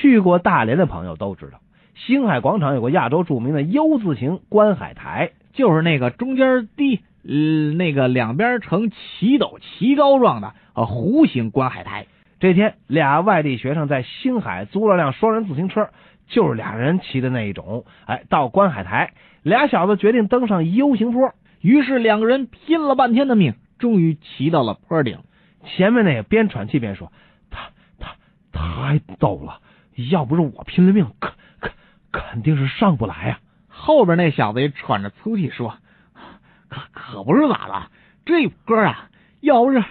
去过大连的朋友都知道，星海广场有个亚洲著名的 U 字形观海台，就是那个中间低，呃，那个两边呈齐斗齐高状的呃弧形观海台。这天，俩外地学生在星海租了辆双人自行车，就是俩人骑的那一种。哎，到观海台，俩小子决定登上 U 型坡，于是两个人拼了半天的命，终于骑到了坡顶。前面那个边喘气边说：“他他太陡了，要不是我拼了命，肯肯肯定是上不来呀。”后边那小子也喘着粗气说：“可可不是咋的，这坡啊，要不是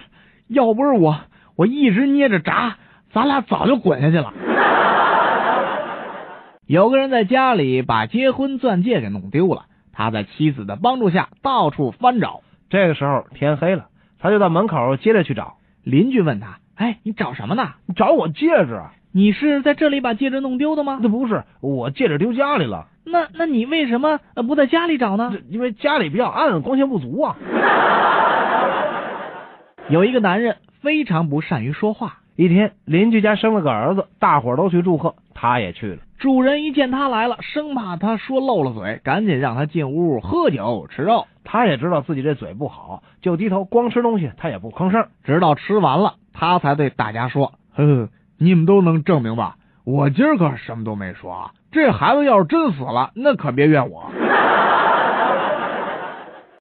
要不是我。”我一直捏着闸，咱俩早就滚下去了。有个人在家里把结婚钻戒给弄丢了，他在妻子的帮助下到处翻找。这个时候天黑了，他就到门口接着去找。邻居问他：“哎，你找什么呢？你找我戒指？你是在这里把戒指弄丢的吗？”“那不是，我戒指丢家里了。”“那那你为什么不在家里找呢？”“因为家里比较暗，光线不足啊。”有一个男人。非常不善于说话。一天，邻居家生了个儿子，大伙都去祝贺，他也去了。主人一见他来了，生怕他说漏了嘴，赶紧让他进屋喝酒吃肉。他也知道自己这嘴不好，就低头光吃东西，他也不吭声。直到吃完了，他才对大家说：“呵呵，你们都能证明吧？我今儿可什么都没说啊。这孩子要是真死了，那可别怨我。”